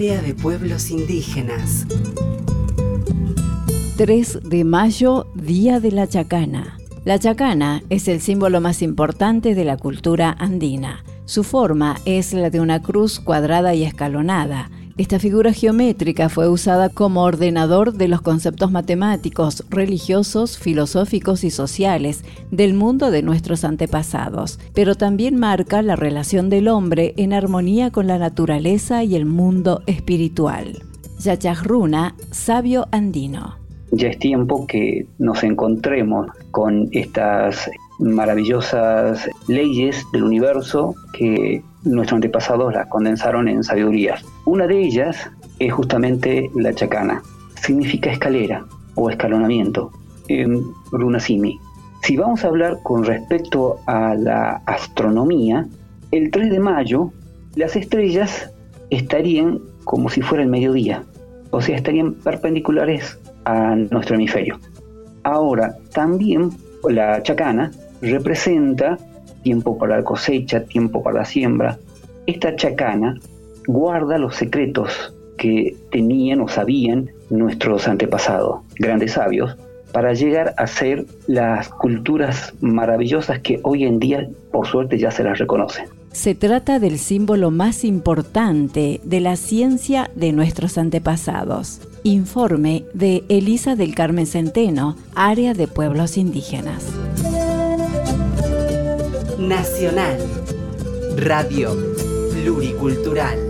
Área de Pueblos Indígenas. 3 de mayo, Día de la Chacana. La chacana es el símbolo más importante de la cultura andina. Su forma es la de una cruz cuadrada y escalonada. Esta figura geométrica fue usada como ordenador de los conceptos matemáticos, religiosos, filosóficos y sociales del mundo de nuestros antepasados, pero también marca la relación del hombre en armonía con la naturaleza y el mundo espiritual. Yachajruna, sabio andino. Ya es tiempo que nos encontremos con estas maravillosas leyes del universo que nuestros antepasados las condensaron en sabidurías. Una de ellas es justamente la chacana. Significa escalera o escalonamiento en runasimi. Si vamos a hablar con respecto a la astronomía, el 3 de mayo las estrellas estarían como si fuera el mediodía, o sea, estarían perpendiculares a nuestro hemisferio. Ahora, también la chacana representa tiempo para la cosecha, tiempo para la siembra. Esta chacana guarda los secretos que tenían o sabían nuestros antepasados, grandes sabios, para llegar a ser las culturas maravillosas que hoy en día, por suerte, ya se las reconocen. Se trata del símbolo más importante de la ciencia de nuestros antepasados. Informe de Elisa del Carmen Centeno, Área de Pueblos Indígenas. Nacional. Radio Pluricultural.